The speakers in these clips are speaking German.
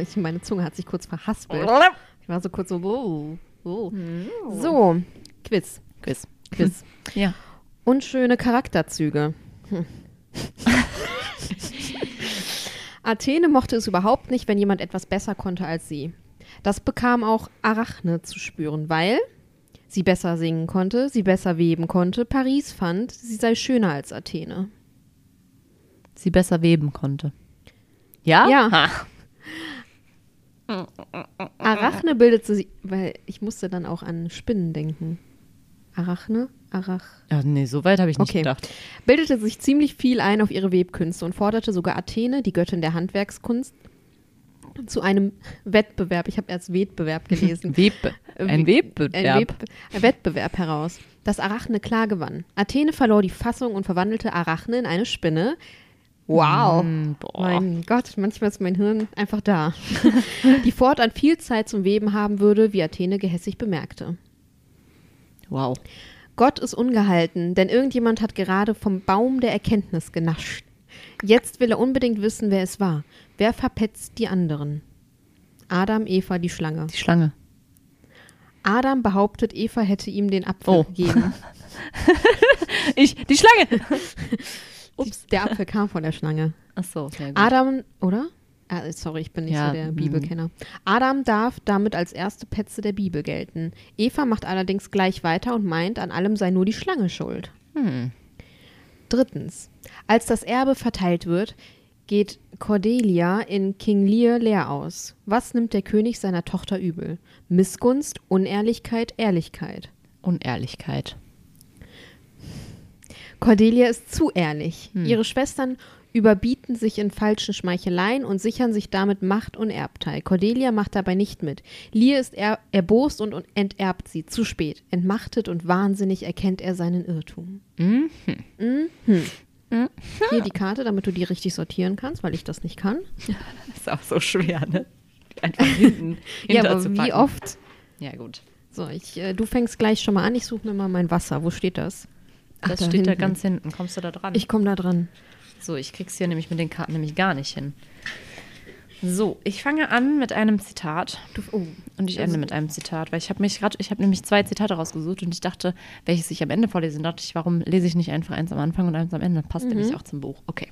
ich, meine Zunge hat sich kurz verhaspelt. Ich war so kurz so, oh, oh. So, Quiz. Quiz. Quiz. ja. Unschöne Charakterzüge. Hm. Athene mochte es überhaupt nicht, wenn jemand etwas besser konnte als sie. Das bekam auch Arachne zu spüren, weil sie besser singen konnte, sie besser weben konnte, Paris fand, sie sei schöner als Athene. Sie besser weben konnte. Ja? Ja. Ha. Arachne bildete sich, weil ich musste dann auch an Spinnen denken. Arachne? Arach. Ja, nee, so weit habe ich nicht okay. gedacht. Bildete sich ziemlich viel ein auf ihre Webkünste und forderte sogar Athene, die Göttin der Handwerkskunst, zu einem Wettbewerb, ich habe erst Wettbewerb gelesen. Web ein Wettbewerb. Ein, Web ein Wettbewerb heraus, dass Arachne klar gewann. Athene verlor die Fassung und verwandelte Arachne in eine Spinne, Wow. Mm, mein Gott, manchmal ist mein Hirn einfach da. die fortan viel Zeit zum Weben haben würde, wie Athene gehässig bemerkte. Wow. Gott ist ungehalten, denn irgendjemand hat gerade vom Baum der Erkenntnis genascht. Jetzt will er unbedingt wissen, wer es war. Wer verpetzt die anderen? Adam, Eva, die Schlange. Die Schlange. Adam behauptet, Eva hätte ihm den Apfel oh. gegeben. ich, die Schlange! Ups. Der Apfel kam von der Schlange. Ach so, sehr gut. Adam, oder? Ah, sorry, ich bin nicht ja, so der mm. Bibelkenner. Adam darf damit als erste Petze der Bibel gelten. Eva macht allerdings gleich weiter und meint, an allem sei nur die Schlange schuld. Hm. Drittens. Als das Erbe verteilt wird, geht Cordelia in King Lear leer aus. Was nimmt der König seiner Tochter übel? Missgunst, Unehrlichkeit, Ehrlichkeit. Unehrlichkeit. Cordelia ist zu ehrlich. Hm. Ihre Schwestern überbieten sich in falschen Schmeicheleien und sichern sich damit Macht und Erbteil. Cordelia macht dabei nicht mit. Lear ist er erbost und, und enterbt sie. Zu spät. Entmachtet und wahnsinnig erkennt er seinen Irrtum. Mhm. Mhm. Mhm. Hier die Karte, damit du die richtig sortieren kannst, weil ich das nicht kann. Das ist auch so schwer, ne? Einfach hinten. ja, aber wie oft? Ja, gut. So, ich, äh, du fängst gleich schon mal an. Ich suche mir mal mein Wasser. Wo steht das? Das Ach, steht hinten. da ganz hinten. Kommst du da dran? Ich komme da dran. So, ich krieg's hier nämlich mit den Karten nämlich gar nicht hin. So, ich fange an mit einem Zitat. Du, oh, und ich ende mit einem Zitat, weil ich habe mich gerade, ich habe nämlich zwei Zitate rausgesucht und ich dachte, welches ich am Ende vorlese, und dachte ich, warum lese ich nicht einfach eins am Anfang und eins am Ende? Passt mhm. nämlich auch zum Buch. Okay.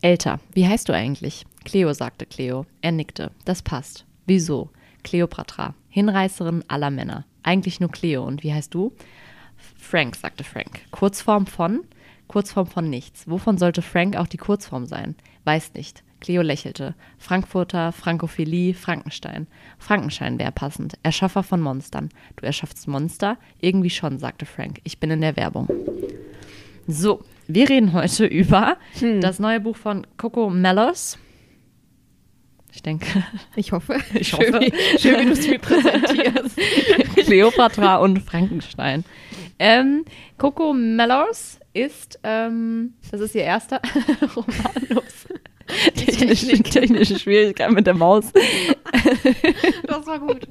Älter, wie heißt du eigentlich? Cleo, sagte Cleo. Er nickte. Das passt. Wieso? Cleopatra, Hinreißerin aller Männer. Eigentlich nur Cleo. Und wie heißt du? Frank, sagte Frank. Kurzform von? Kurzform von nichts. Wovon sollte Frank auch die Kurzform sein? Weiß nicht. Cleo lächelte. Frankfurter, Frankophilie, Frankenstein. Frankenstein wäre passend. Erschaffer von Monstern. Du erschaffst Monster? Irgendwie schon, sagte Frank. Ich bin in der Werbung. So, wir reden heute über hm. das neue Buch von Coco Mellos. Ich denke. Ich hoffe. Ich hoffe. Schön, wie, schön, wie du es mir präsentierst. Cleopatra und Frankenstein. Ähm, Coco Mellors ist, ähm, das ist ihr erster Roman. Technische, technische Schwierigkeit mit der Maus. Das war gut.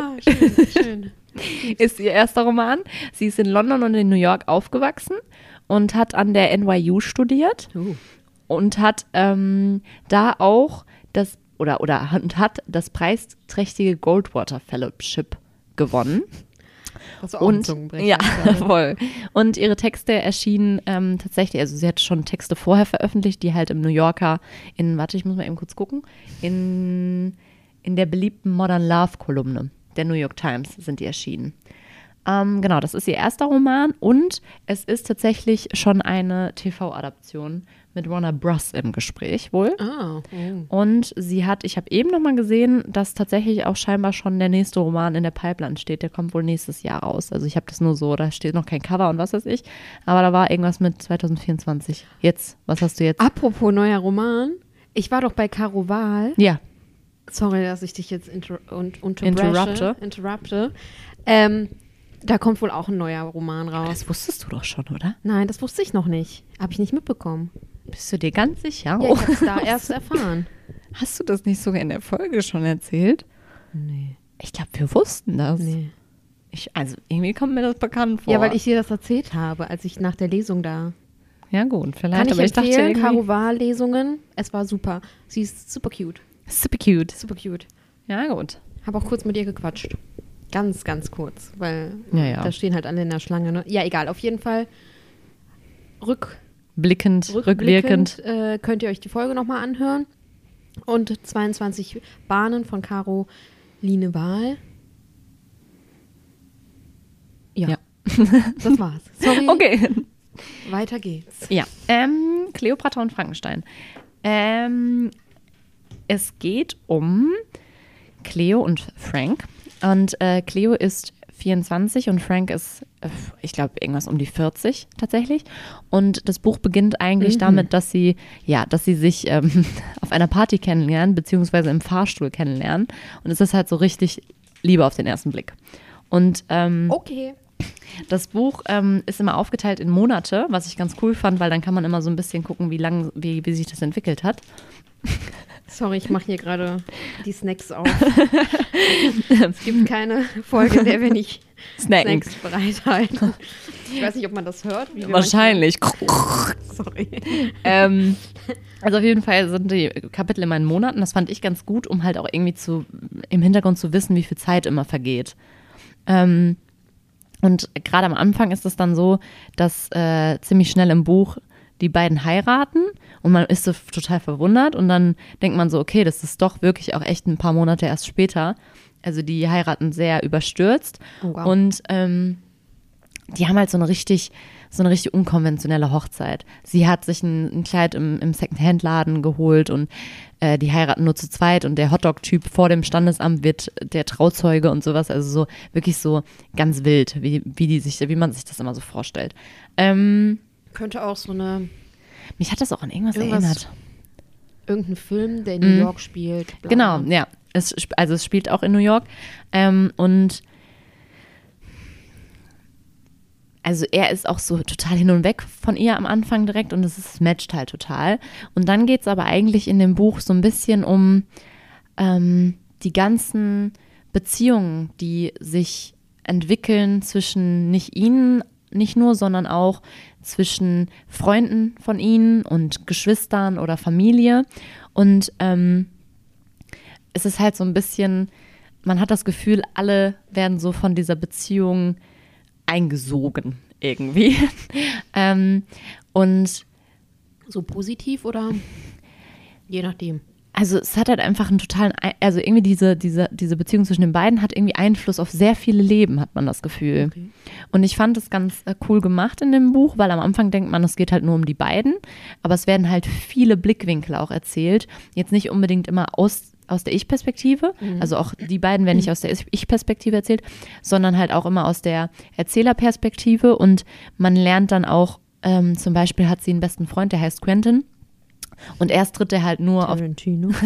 Ah, schön, schön. Ist ihr erster Roman. Sie ist in London und in New York aufgewachsen und hat an der NYU studiert uh. und hat ähm, da auch das oder oder und hat das preisträchtige Goldwater Fellowship gewonnen. Und ja, voll. Und ihre Texte erschienen ähm, tatsächlich, also sie hat schon Texte vorher veröffentlicht, die halt im New Yorker in, warte, ich muss mal eben kurz gucken, in, in der beliebten Modern Love Kolumne der New York Times sind die erschienen. Ähm, genau, das ist ihr erster Roman und es ist tatsächlich schon eine TV-Adaption mit Warner Bros. im Gespräch wohl. Ah, oh. Und sie hat, ich habe eben noch mal gesehen, dass tatsächlich auch scheinbar schon der nächste Roman in der Pipeline steht. Der kommt wohl nächstes Jahr raus. Also ich habe das nur so, da steht noch kein Cover und was weiß ich. Aber da war irgendwas mit 2024. Jetzt, was hast du jetzt? Apropos neuer Roman. Ich war doch bei Caro Wahl. Ja. Sorry, dass ich dich jetzt inter und Interrupte. interrupte. Ähm, da kommt wohl auch ein neuer Roman raus. Das wusstest du doch schon, oder? Nein, das wusste ich noch nicht. Habe ich nicht mitbekommen. Bist du dir ganz sicher? Ja, ich habe es da erst erfahren. Hast du das nicht sogar in der Folge schon erzählt? Nee. Ich glaube, wir wussten das. Nee. Ich, also irgendwie kommt mir das bekannt vor. Ja, weil ich dir das erzählt habe, als ich nach der Lesung da. Ja, gut, vielleicht. Kann ich aber ich dachte empfehlen. Caro war Lesungen. Es war super. Sie ist super cute. Super cute. Super cute. Ja, gut. Habe auch kurz mit ihr gequatscht. Ganz, ganz kurz, weil Ja, ja. da stehen halt alle in der Schlange. Ne? Ja, egal. Auf jeden Fall rück, Blickend, rückwirkend. rückblickend äh, könnt ihr euch die Folge nochmal anhören. Und 22 Bahnen von Caro Line Wahl. Ja, Ja. das war's. Sorry, Okay. weiter geht's. Ja, ähm, Cleopatra und Frankenstein. Ähm, es geht um Cleo und Frank. Und äh, Cleo ist 24 und Frank ist, ich glaube, irgendwas um die 40 tatsächlich. Und das Buch beginnt eigentlich damit, dass sie, ja, dass sie sich ähm, auf einer Party kennenlernen, beziehungsweise im Fahrstuhl kennenlernen. Und es ist halt so richtig Liebe auf den ersten Blick. Und ähm, Okay. das Buch ähm, ist immer aufgeteilt in Monate, was ich ganz cool fand, weil dann kann man immer so ein bisschen gucken, wie lang, wie, wie sich das entwickelt hat. Sorry, ich mache hier gerade die Snacks auf. es gibt keine Folge, in der wir nicht Snacken. Snacks bereithalten. Ich weiß nicht, ob man das hört. Wahrscheinlich. Sorry. ähm, also auf jeden Fall sind die Kapitel in Monaten. Das fand ich ganz gut, um halt auch irgendwie zu, im Hintergrund zu wissen, wie viel Zeit immer vergeht. Ähm, und gerade am Anfang ist es dann so, dass äh, ziemlich schnell im Buch die beiden heiraten und man ist so total verwundert und dann denkt man so, okay, das ist doch wirklich auch echt ein paar Monate erst später. Also die heiraten sehr überstürzt Oh, wow. und ähm, die haben halt so eine richtig, so eine richtig unkonventionelle Hochzeit. Sie hat sich ein, ein Kleid im, im Secondhand-Laden geholt und äh, die heiraten nur zu zweit und der Hotdog-Typ vor dem Standesamt wird der Trauzeuge und sowas. Also so wirklich so ganz wild, wie, wie die sich, wie man sich das immer so vorstellt. Ähm, Könnte auch so eine mich hat das auch an irgendwas, Irgendwas erinnert. irgendein Film, der in New York spielt. bla. Genau, ja. Es, also es spielt auch in New York. Ähm, und also er ist auch so total hin und weg von ihr am Anfang direkt und es matcht halt total. Und dann geht es aber eigentlich in dem Buch so ein bisschen um ähm, die ganzen Beziehungen, die sich entwickeln zwischen nicht ihnen nicht nur, sondern auch zwischen Freunden von ihnen und Geschwistern oder Familie. Und ähm, es ist halt so ein bisschen, man hat das Gefühl, alle werden so von dieser Beziehung eingesogen irgendwie. ähm, und So positiv oder je nachdem. Also es hat halt einfach einen totalen, also irgendwie diese, diese, diese Beziehung zwischen den beiden hat irgendwie Einfluss auf sehr viele Leben, hat man das Gefühl. Okay. Und ich fand es ganz äh, cool gemacht in dem Buch, weil am Anfang denkt man, es geht halt nur um die beiden, aber es werden halt viele Blickwinkel auch erzählt. Jetzt nicht unbedingt immer aus, aus der Ich-Perspektive, also auch die beiden werden nicht aus der Ich-Perspektive erzählt, sondern halt auch immer aus der Erzählerperspektive und man lernt dann auch, ähm, zum Beispiel hat sie einen besten Freund, der heißt Quentin. Und erst tritt er halt nur auf Tarantino.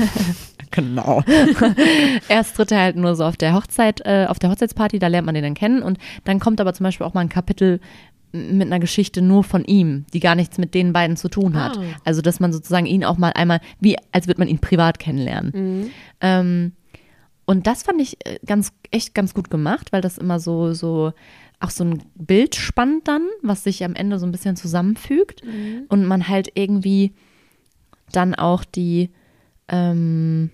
Genau. Erst tritt er halt nur so auf der Hochzeit, äh, auf der Hochzeitsparty, da lernt man den dann kennen und dann kommt aber zum Beispiel auch mal ein Kapitel mit einer Geschichte nur von ihm, die gar nichts mit den beiden zu tun hat. Ah. Also dass man sozusagen ihn auch mal einmal, wie als würde man ihn privat kennenlernen. Ähm, und das fand ich äh, ganz, echt ganz gut gemacht, weil das immer so, so, auch so ein Bild spannt dann, was sich am Ende so ein bisschen zusammenfügt und man halt irgendwie dann auch die, ähm,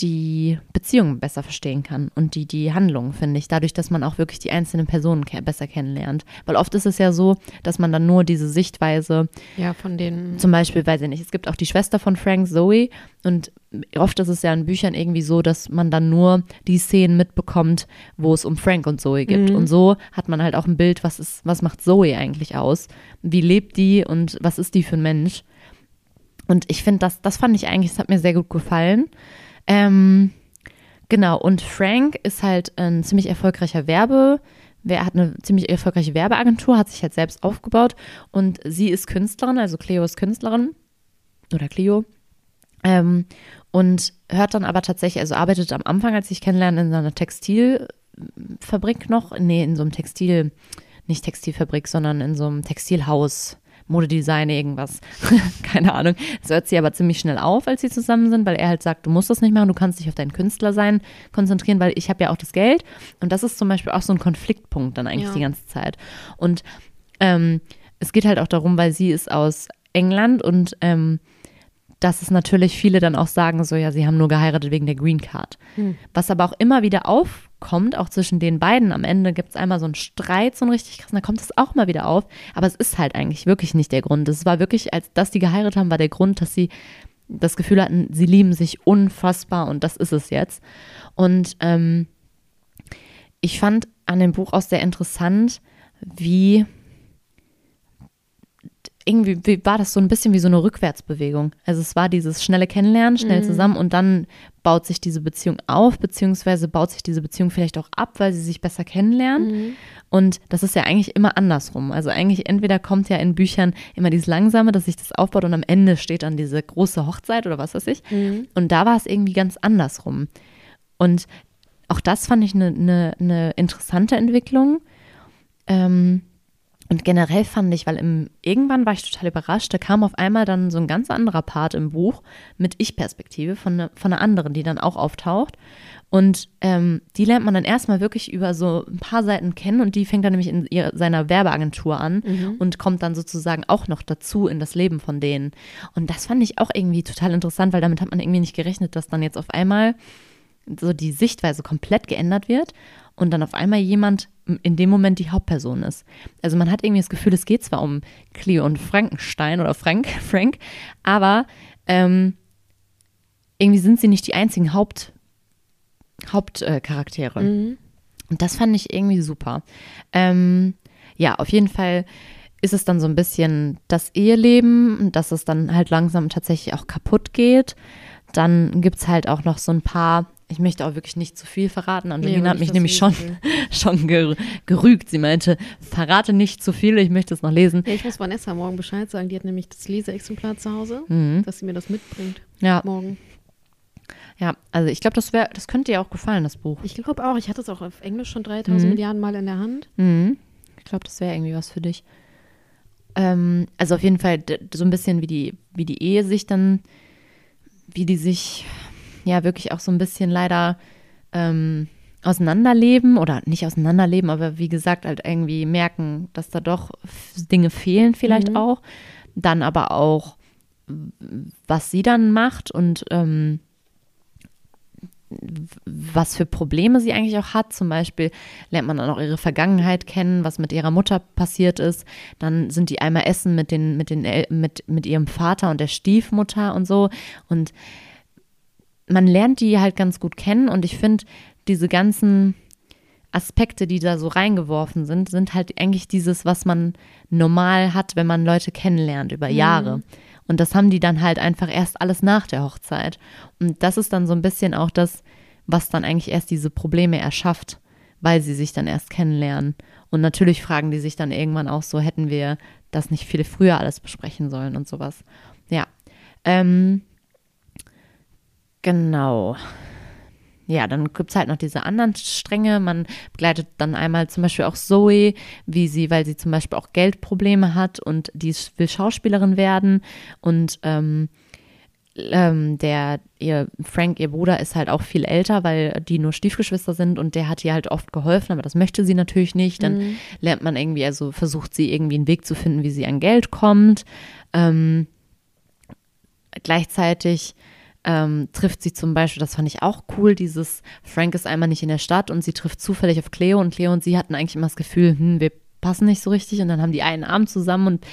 die Beziehung besser verstehen kann und die, die Handlungen, finde ich, dadurch, dass man auch wirklich die einzelnen Personen ke besser kennenlernt. Weil oft ist es ja so, dass man dann nur diese Sichtweise Ja, von den. zum Beispiel, weiß ich nicht, es gibt auch die Schwester von Frank, Zoe, und oft ist es ja in Büchern irgendwie so, dass man dann nur die Szenen mitbekommt, wo es um Frank und Zoe gibt. Und so hat man halt auch ein Bild, was ist, was macht Zoe eigentlich aus? Wie lebt die und was ist die für ein Mensch? Und ich finde, das, das fand ich eigentlich, das hat mir sehr gut gefallen. Ähm, genau, und Frank ist halt ein ziemlich erfolgreicher Werbe, wer hat eine ziemlich erfolgreiche Werbeagentur, hat sich halt selbst aufgebaut und sie ist Künstlerin, also Cleo ist Künstlerin oder Cleo. Ähm, und hört dann aber tatsächlich, also arbeitet am Anfang, als ich kennenlerne, in einer Textilfabrik noch, nee, in so einem Textil, nicht Textilfabrik, sondern in so einem Textilhaus. Modedesign, irgendwas. Keine Ahnung. Das hört sie aber ziemlich schnell auf, als sie zusammen sind, weil er halt sagt, du musst das nicht machen, du kannst dich auf deinen Künstlersein konzentrieren, weil ich habe ja auch das Geld. Und das ist zum Beispiel auch so ein Konfliktpunkt dann eigentlich ja. die ganze Zeit. Und ähm, es geht halt auch darum, weil sie ist aus England und ähm, dass es natürlich viele dann auch sagen, so ja, sie haben nur geheiratet wegen der Green Card. Hm. Was aber auch immer wieder aufkommt, auch zwischen den beiden, am Ende gibt es einmal so einen Streit, so einen richtig krassen, da kommt es auch mal wieder auf. Aber es ist halt eigentlich wirklich nicht der Grund. Es war wirklich, als dass die geheiratet haben, war der Grund, dass sie das Gefühl hatten, sie lieben sich unfassbar und das ist es jetzt. Und ähm, ich fand an dem Buch auch sehr interessant, wie irgendwie war das so ein bisschen wie so eine Rückwärtsbewegung. Also es war dieses schnelle Kennenlernen, schnell mhm. zusammen und dann baut sich diese Beziehung auf, beziehungsweise baut sich diese Beziehung vielleicht auch ab, weil sie sich besser kennenlernen. Mhm. Und das ist ja eigentlich immer andersrum. Also eigentlich entweder kommt ja in Büchern immer dieses Langsame, dass sich das aufbaut und am Ende steht dann diese große Hochzeit oder was weiß ich. Mhm. Und da war es irgendwie ganz andersrum. Und auch das fand ich eine ne, ne interessante Entwicklung. Ähm, und generell fand ich, weil im, irgendwann war ich total überrascht, da kam auf einmal dann so ein ganz anderer Part im Buch mit Ich-Perspektive von, ne, von einer anderen, die dann auch auftaucht. Und ähm, die lernt man dann erstmal wirklich über so ein paar Seiten kennen und die fängt dann nämlich in ihrer, seiner Werbeagentur an mhm. und kommt dann sozusagen auch noch dazu in das Leben von denen. Und das fand ich auch irgendwie total interessant, weil damit hat man irgendwie nicht gerechnet, dass dann jetzt auf einmal so die Sichtweise komplett geändert wird und dann auf einmal jemand in dem Moment die Hauptperson ist. Also man hat irgendwie das Gefühl, es geht zwar um Cleo und Frankenstein oder Frank, Frank, aber ähm, irgendwie sind sie nicht die einzigen Haupt, Hauptcharaktere. Mhm. Und das fand ich irgendwie super. Ähm, ja, auf jeden Fall ist es dann so ein bisschen das Eheleben, dass es dann halt langsam tatsächlich auch kaputt geht. Dann gibt es halt auch noch so ein paar ich möchte auch wirklich nicht zu viel verraten. Angelina nee, hat mich nämlich schon, schon gerügt. Sie meinte, verrate nicht zu viel, ich möchte es noch lesen. Ja, ich muss Vanessa morgen Bescheid sagen. Die hat nämlich das Leseexemplar zu Hause, mhm. dass sie mir das mitbringt. Ja. Morgen. Ja, also ich glaube, das, das könnte dir auch gefallen, das Buch. Ich glaube auch. Ich hatte es auch auf Englisch schon 3000 mhm. Milliarden Mal in der Hand. Mhm. Ich glaube, das wäre irgendwie was für dich. Ähm, also auf jeden Fall so ein bisschen wie die, wie die Ehe sich dann, wie die sich ja wirklich auch so ein bisschen leider ähm, auseinanderleben oder nicht auseinanderleben, aber wie gesagt, halt irgendwie merken, dass da doch Dinge fehlen vielleicht mhm. auch. Dann aber auch, was sie dann macht und ähm, was für Probleme sie eigentlich auch hat. Zum Beispiel lernt man dann auch ihre Vergangenheit kennen, was mit ihrer Mutter passiert ist. Dann sind die einmal essen mit, den, mit, den, mit, mit ihrem Vater und der Stiefmutter und so. Und man lernt die halt ganz gut kennen und ich finde, diese ganzen Aspekte, die da so reingeworfen sind, sind halt eigentlich dieses, was man normal hat, wenn man Leute kennenlernt über Jahre. Mhm. Und das haben die dann halt einfach erst alles nach der Hochzeit. Und das ist dann so ein bisschen auch das, was dann eigentlich erst diese Probleme erschafft, weil sie sich dann erst kennenlernen. Und natürlich fragen die sich dann irgendwann auch so, hätten wir das nicht viel früher alles besprechen sollen und sowas. Ja. Ähm, Genau. Ja, dann gibt es halt noch diese anderen Stränge. Man begleitet dann einmal zum Beispiel auch Zoe, wie sie, weil sie zum Beispiel auch Geldprobleme hat und die will Schauspielerin werden. Und ähm, ähm, der, ihr Frank, ihr Bruder, ist halt auch viel älter, weil die nur Stiefgeschwister sind und der hat ihr halt oft geholfen, aber das möchte sie natürlich nicht. Dann mhm. lernt man irgendwie, also versucht sie irgendwie einen Weg zu finden, wie sie an Geld kommt. Ähm, gleichzeitig ähm, trifft sie zum Beispiel, das fand ich auch cool, dieses Frank ist einmal nicht in der Stadt und sie trifft zufällig auf Cleo und Cleo und sie hatten eigentlich immer das Gefühl, hm, wir passen nicht so richtig und dann haben die einen Arm zusammen und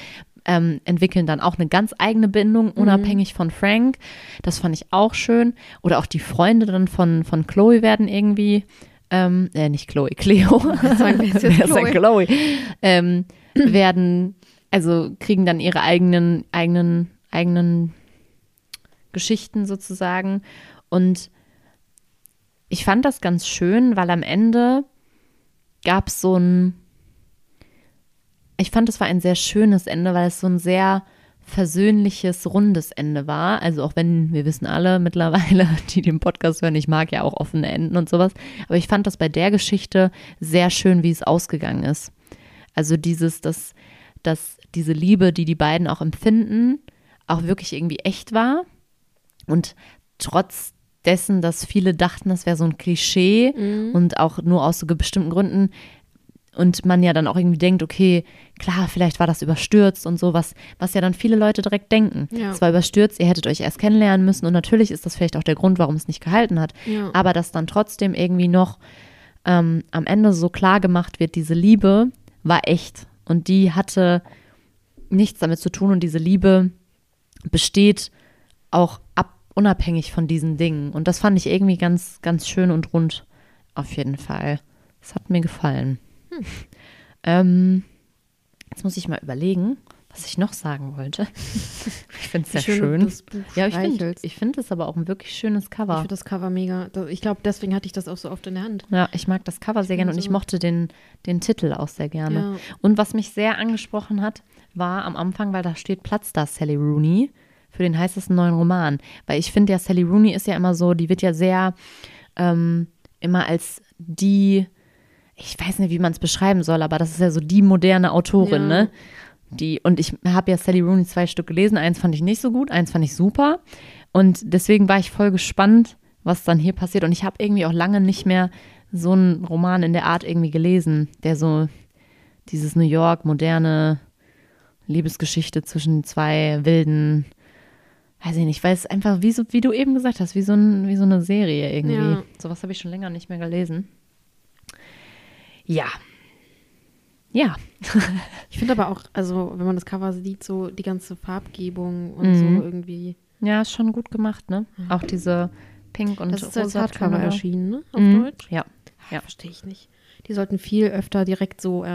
ähm, entwickeln dann auch eine ganz eigene Bindung, mhm. unabhängig mhm. von Frank. Das fand ich auch schön. Oder auch die Freunde dann von, von Chloe werden irgendwie, ähm, äh, nicht Chloe, Cleo. Sagen wir jetzt Chloe. Chloe. Ähm, werden, also kriegen dann ihre eigenen, eigenen, eigenen Geschichten sozusagen. Und ich fand das ganz schön, weil am Ende gab es so ein, ich fand es war ein sehr schönes Ende, weil es so ein sehr versöhnliches, rundes Ende war. Also auch wenn wir wissen alle mittlerweile, die den Podcast hören, ich mag ja auch offene Enden und sowas. Aber ich fand das bei der Geschichte sehr schön, wie es ausgegangen ist. Also dieses, dass, dass diese Liebe, die die beiden auch empfinden, auch wirklich irgendwie echt war. Und trotz dessen, dass viele dachten, das wäre so ein Klischee mhm. und auch nur aus so bestimmten Gründen und man ja dann auch irgendwie denkt, okay, klar, vielleicht war das überstürzt und so, was, was ja dann viele Leute direkt denken. Es ja. war überstürzt, ihr hättet euch erst kennenlernen müssen und natürlich ist das vielleicht auch der Grund, warum es nicht gehalten hat. Ja. Aber dass dann trotzdem irgendwie noch ähm, am Ende so klar gemacht wird, diese Liebe war echt und die hatte nichts damit zu tun und diese Liebe besteht auch ab, unabhängig von diesen Dingen. Und das fand ich irgendwie ganz, ganz schön und rund auf jeden Fall. Das hat mir gefallen. Hm. Ähm, jetzt muss ich mal überlegen, was ich noch sagen wollte. ich finde es sehr schön. ja, ich finde ich find es aber auch ein wirklich schönes Cover. Ich finde das Cover mega. Ich glaube, deswegen hatte ich das auch so oft in der Hand. Ja, ich mag das Cover sehr gerne und ich mochte den, den Titel auch sehr gerne. Ja. Und was mich sehr angesprochen hat, war am Anfang, weil da steht Platz da Sally Rooney für den heißesten neuen Roman. Weil ich finde ja, Sally Rooney ist ja immer so, die wird ja sehr ähm, immer als die ich weiß nicht, wie man es beschreiben soll, aber das ist ja so die moderne Autorin, ja. ne? Die, und ich habe ja Sally Rooney zwei Stück gelesen. Eins fand ich nicht so gut, eins fand ich super. Und deswegen war ich voll gespannt, was dann hier passiert. Und ich habe irgendwie auch lange nicht mehr so einen Roman in der Art irgendwie gelesen, der so dieses New York, moderne Liebesgeschichte zwischen zwei wilden, weiß ich nicht, weil es einfach, wie, so, wie du eben gesagt hast, wie so, ein, wie so eine Serie irgendwie. Ja. Sowas habe ich schon länger nicht mehr gelesen. Ja. Ja. ich finde aber auch, also wenn man das Cover sieht, so die ganze Farbgebung und mhm. so irgendwie. Ja, ist schon gut gemacht, ne? Auch diese Pink und Das ist als Hardcover erschienen, ne? Auf mhm. Deutsch? Ja. ja. Verstehe ich nicht. Die sollten viel öfter direkt so. Äh,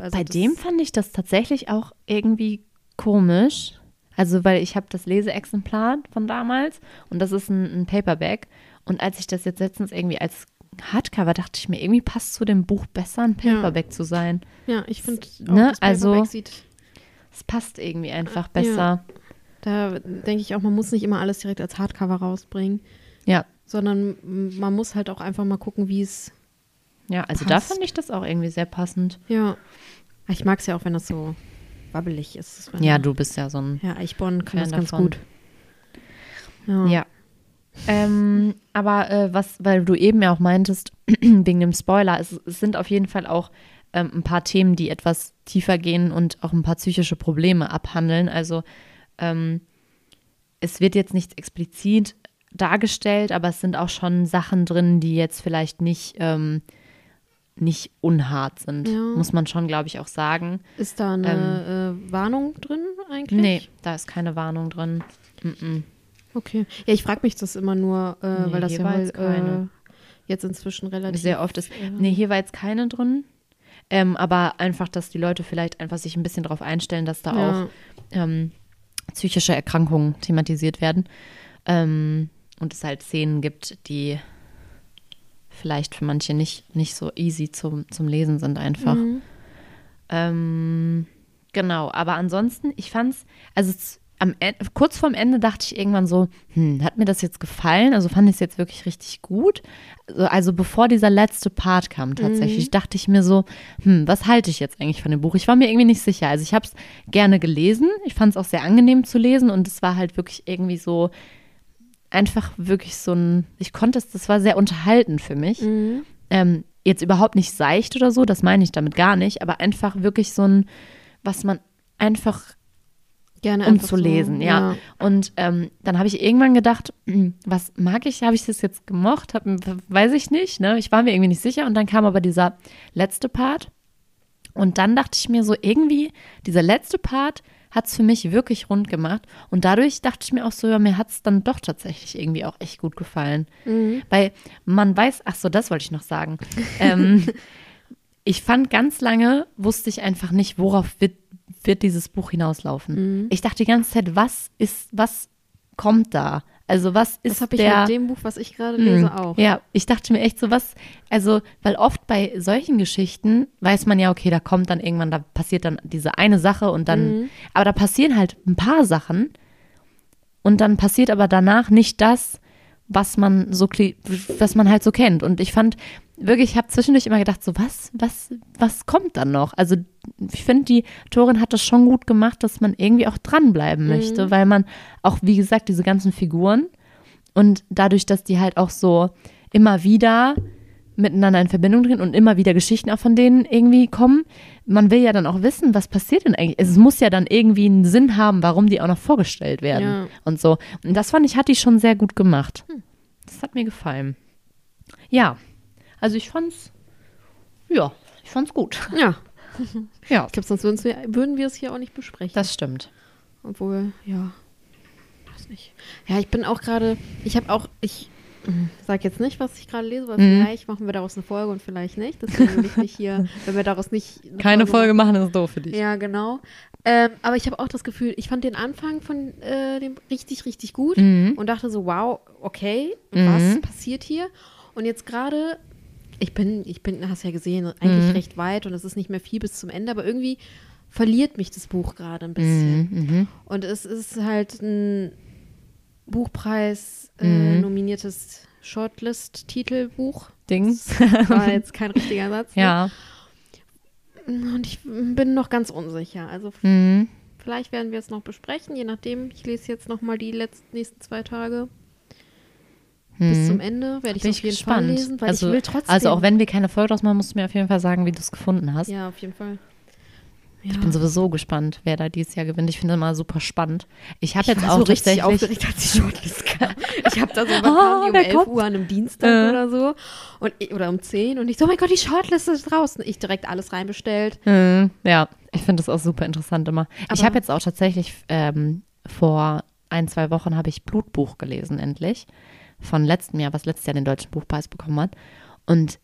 also Bei dem fand ich das tatsächlich auch irgendwie komisch. Also, weil ich habe das Leseexemplar von damals und das ist ein, ein Paperback. Und als ich das jetzt letztens irgendwie als Hardcover dachte ich mir, irgendwie passt zu dem Buch besser, ein Paperback ja. zu sein. Ja, ich finde ne? das Paperback also, sieht. Es passt irgendwie einfach besser. Ja. Da denke ich auch, man muss nicht immer alles direkt als Hardcover rausbringen. Ja. Sondern man muss halt auch einfach mal gucken, wie es. Ja, also passt. da fand ich das auch irgendwie sehr passend. Ja. Ich mag es ja auch, wenn das so wabbelig ist. Ja, du bist ja so ein. Ja, Eichborn kann das ganz davon. gut. Ja. ja. Ähm, aber äh, was, weil du eben ja auch meintest, wegen dem Spoiler, es, es, sind auf jeden Fall auch ähm, ein paar Themen, die etwas tiefer gehen und auch ein paar psychische Probleme abhandeln. Also ähm, es wird jetzt nicht explizit dargestellt, aber es sind auch schon Sachen drin, die jetzt vielleicht nicht, ähm, nicht unhart sind, ja. muss man schon, glaube ich, auch sagen. Ist da eine ähm, äh, Warnung drin eigentlich? Nee, da ist keine Warnung drin. Mm -mm. Okay. Ja, ich frage mich das immer nur, äh, nee, weil das ja mal äh, jetzt inzwischen relativ sehr oft ist. Ja. Nee, hier war jetzt keine drin. Ähm, aber einfach, dass die Leute vielleicht einfach sich ein bisschen darauf einstellen, dass da ja. auch ähm, psychische Erkrankungen thematisiert werden. Ähm, und es halt Szenen gibt, die vielleicht für manche nicht, nicht so easy zum, zum Lesen sind einfach. Mhm. Ähm, genau, aber ansonsten, ich fand's, also am Ende, kurz vorm Ende dachte ich irgendwann so, hm, hat mir das jetzt gefallen? Also fand ich es jetzt wirklich richtig gut. Also, also bevor dieser letzte Part kam tatsächlich, mhm. dachte ich mir so, hm, was halte ich jetzt eigentlich von dem Buch? Ich war mir irgendwie nicht sicher. Also ich habe es gerne gelesen. Ich fand es auch sehr angenehm zu lesen und es war halt wirklich irgendwie so einfach wirklich so ein, ich konnte es, das war sehr unterhaltend für mich. Mhm. Ähm, jetzt überhaupt nicht seicht oder so, das meine ich damit gar nicht, aber einfach wirklich so ein, was man einfach Gerne um zu lesen, so, ja. ja. Und ähm, dann habe ich irgendwann gedacht, hm, was mag ich? Habe ich das jetzt gemocht? Hab, weiß ich nicht. Ne? Ich war mir irgendwie nicht sicher. Und dann kam aber dieser letzte Part. Und dann dachte ich mir so, irgendwie, dieser letzte Part hat es für mich wirklich rund gemacht. Und dadurch dachte ich mir auch so, ja, mir hat es dann doch tatsächlich irgendwie auch echt gut gefallen. Mhm. Weil man weiß, ach so, das wollte ich noch sagen. ähm, ich fand ganz lange, wusste ich einfach nicht, worauf wird wird dieses Buch hinauslaufen. Mhm. Ich dachte die ganze Zeit, was ist, was kommt da? Also was ist Das habe ich der... mit dem Buch, was ich gerade lese, Hm, auch. Ja, ich dachte mir echt so was, also, weil oft bei solchen Geschichten weiß man ja, okay, da kommt dann irgendwann, da passiert dann diese eine Sache und dann, Mhm. aber da passieren halt ein paar Sachen und dann passiert aber danach nicht das, was man so, was man halt so kennt. Und ich fand wirklich, ich habe zwischendurch immer gedacht, so was, was, was kommt dann noch? Also ich finde, die Autorin hat das schon gut gemacht, dass man irgendwie auch dranbleiben möchte, weil man auch, wie gesagt, diese ganzen Figuren und dadurch, dass die halt auch so immer wieder miteinander in Verbindung treten und immer wieder Geschichten auch von denen irgendwie kommen, man will ja dann auch wissen, was passiert denn eigentlich. Es muss ja dann irgendwie einen Sinn haben, warum die auch noch vorgestellt werden Ja. und so. Und das fand ich, hat die schon sehr gut gemacht. Das hat mir gefallen. Ja, also ich fand's, ja, ich fand's gut. Ja. Ja, Ich glaube, sonst würden wir, würden wir es hier auch nicht besprechen. das stimmt. Obwohl, ja. Weiß nicht. Ja, ich bin auch gerade, ich habe auch, ich mm, sag jetzt nicht, was ich gerade lese, weil Mhm. vielleicht machen wir daraus eine Folge und vielleicht nicht. Deswegen will ich nicht hier, wenn wir daraus nicht. eine Keine Folge machen. machen ist doof für dich. Ja, genau. Ähm, aber ich habe auch das Gefühl, ich fand den Anfang von äh, dem richtig, richtig gut Mhm. und dachte so, wow, okay, was Mhm. passiert hier? Und jetzt gerade, ich bin, ich bin, hast ja gesehen, eigentlich Mhm. recht weit und es ist nicht mehr viel bis zum Ende, aber irgendwie verliert mich das Buch gerade ein bisschen. Mhm, mhm. Und es ist halt ein Buchpreis äh, Mhm. nominiertes Shortlist-Titelbuch. Ding. Das war jetzt kein richtiger Satz. ne? Ja. Und ich bin noch ganz unsicher. Also Mhm. vielleicht werden wir es noch besprechen, je nachdem. Ich lese jetzt noch mal die letzten nächsten zwei Tage bis Mhm. zum Ende. Werde ich Bin es ich auf jeden gespannt. Fall lesen, weil also, ich will trotzdem. also auch wenn wir keine Folge draus machen, musst du mir auf jeden Fall sagen, wie du es gefunden hast. Ja, auf jeden Fall. Ja. Ich bin sowieso gespannt, wer da dieses Jahr gewinnt. Ich finde es immer super spannend. Ich habe ich jetzt auch so richtig aufgeregt, als die Shortlist kam. Ich habe da so, die um wer 11 kommt? Uhr an einem Dienstag Äh. oder so? Und, ich- oder um 10 und ich so, oh mein Gott, die Shortlist ist draußen. Ich direkt alles reinbestellt. Mhm, ja, ich finde das auch super interessant immer. ich Aber- habe jetzt auch tatsächlich ähm, vor ein, zwei Wochen habe ich Blutbuch gelesen, endlich. Von letztem Jahr, was letztes Jahr den Deutschen Buchpreis bekommen hat. Und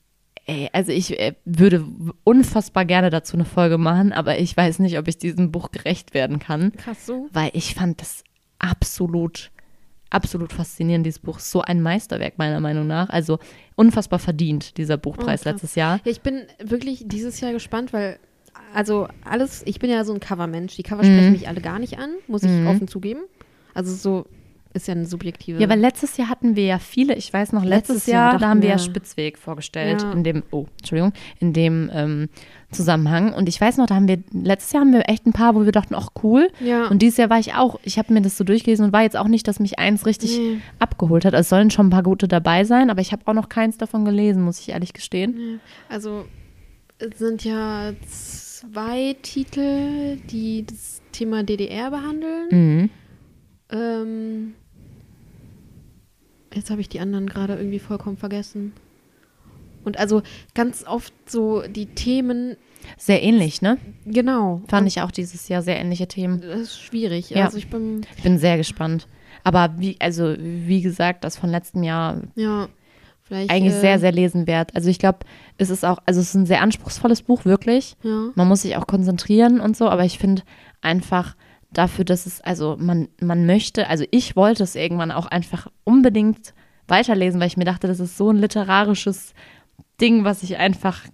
ey, also ich äh, würde unfassbar gerne dazu eine Folge machen, aber ich weiß nicht, ob ich diesem Buch gerecht werden kann. Krass so. weil ich fand das absolut, absolut faszinierend, dieses Buch. So ein Meisterwerk, meiner Meinung nach. Also unfassbar verdient, dieser Buchpreis Oh, letztes Jahr. Ja, ich bin wirklich dieses Jahr gespannt, weil also alles, ich bin ja so ein Covermensch. Die Cover Mhm. sprechen mich alle gar nicht an, muss ich Mhm. offen zugeben. Also so ist ja eine subjektive. Ja, weil letztes Jahr hatten wir ja viele, ich weiß noch, letztes, Letztes Jahr Jahr, da haben wir ja Spitzweg vorgestellt, Ja. in dem, oh, Entschuldigung, in dem ähm, Zusammenhang. Und ich weiß noch, da haben wir, letztes Jahr haben wir echt ein paar, wo wir dachten, ach cool. ja. Und dieses Jahr war ich auch, ich habe mir das so durchgelesen und war jetzt auch nicht, dass mich eins richtig Nee. abgeholt hat. Es sollen schon ein paar gute dabei sein, aber ich habe auch noch keins davon gelesen, muss ich ehrlich gestehen. Also es sind ja zwei Titel, die das Thema DDR behandeln. Mhm. Ähm, jetzt habe ich die anderen gerade irgendwie vollkommen vergessen. Und also ganz oft so die Themen, Sehr ähnlich, ne? genau. Fand Und ich auch dieses Jahr sehr ähnliche Themen. Das ist schwierig. Ja. Also ich bin, Ich bin sehr gespannt. Aber wie, also wie gesagt, das von letztem Jahr ja, vielleicht. eigentlich äh, sehr, sehr lesenwert. Also ich glaube, es ist auch, also es ist ein sehr anspruchsvolles Buch, wirklich. Ja. Man muss sich auch konzentrieren und so, aber ich finde einfach dafür, dass es, also man, man möchte, also ich wollte es irgendwann auch einfach unbedingt weiterlesen, weil ich mir dachte, das ist so ein literarisches Ding, was ich einfach,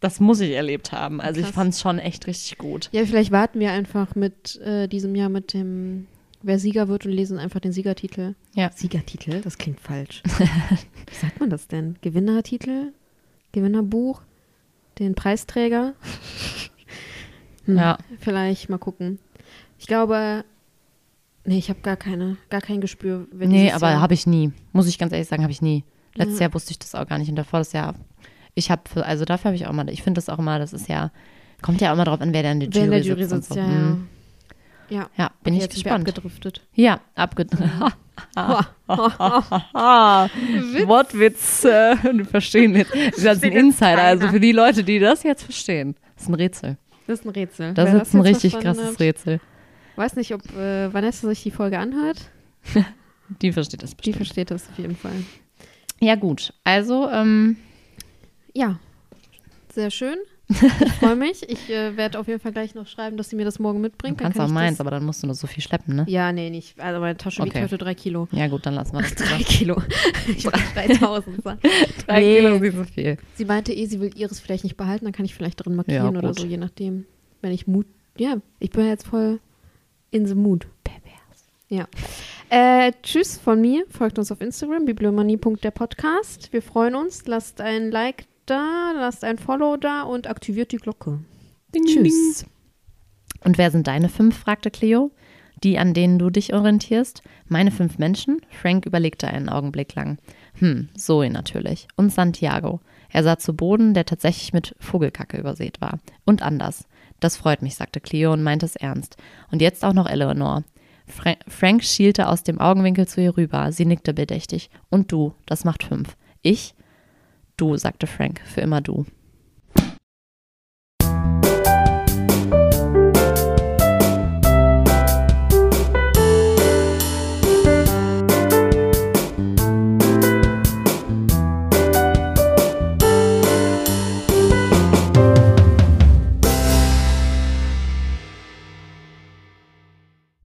das muss ich erlebt haben. Also ich Krass. fand es schon echt richtig gut. Ja, vielleicht warten wir einfach mit äh, diesem Jahr mit dem, wer Sieger wird und lesen einfach den Siegertitel. Ja. Siegertitel? Das klingt falsch. Wie sagt man das denn? Gewinnertitel? Gewinnerbuch? Den Preisträger? Hm, Ja. Vielleicht mal gucken. Ich glaube, nee, ich habe gar keine, gar kein Gespür. Nee, aber habe ich nie. Muss ich ganz ehrlich sagen, habe ich nie. Letztes Ja. Jahr wusste ich das auch gar nicht und davor das Jahr. Ich habe, also dafür habe ich auch mal, ich finde das auch immer, das ist ja, kommt ja auch immer drauf an, wer da in der wer in Jury, der Jury sitzt. sitzt, so. ja, ja. Mhm. Ja, Ja, bin Okay, ich gespannt. abgedriftet. Ja, abgedriftet. Witz. Wortwitz, wir verstehen jetzt. Das ist ein Insider, also für die Leute, die das jetzt verstehen. Das ist ein Rätsel. Das ist ein Rätsel. Das Wer ist ein richtig krasses hat, Rätsel. Weiß nicht, ob äh, Vanessa sich die Folge anhört. Die versteht das Die bestimmt. versteht das auf jeden Fall. Ja, gut. Also, ähm, Ja, sehr schön. Ich freue mich. Ich äh, werde auf jeden Fall gleich noch schreiben, dass sie mir das morgen mitbringt. Du kannst kann auch meins, aber dann musst du nur so viel schleppen, ne? Ja, nee, nicht. Also meine Tasche Okay. wiegt heute drei Kilo. Ja, gut, dann lassen wir das. Drei Kilo. Ich wollte 3000 sagen. Drei Nee. Kilo ist so viel. Sie meinte eh, sie will ihres vielleicht nicht behalten, dann kann ich vielleicht drin markieren Ja, oder so, je nachdem. Wenn ich Mut. Ja, ich bin jetzt voll in the mood. Pervers. Ja. Äh, tschüss von mir. Folgt uns auf Instagram, bibliomanie.der Podcast. Wir freuen uns. Lasst ein Like da, lasst ein Follow da und aktiviert die Glocke. Tschüss. Und wer sind deine fünf? fragte Cleo. Die, an denen du dich orientierst? Meine fünf Menschen? Frank überlegte einen Augenblick lang. Hm, Zoe natürlich. Und Santiago. Er sah zu Boden, der tatsächlich mit Vogelkacke übersät war. Und anders. Das freut mich, sagte Cleo und meinte es ernst. Und jetzt auch noch Eleanor. Fra Frank schielte aus dem Augenwinkel zu ihr rüber. Sie nickte bedächtig. Und du, das macht fünf. Ich? Du, sagte Frank, für immer du.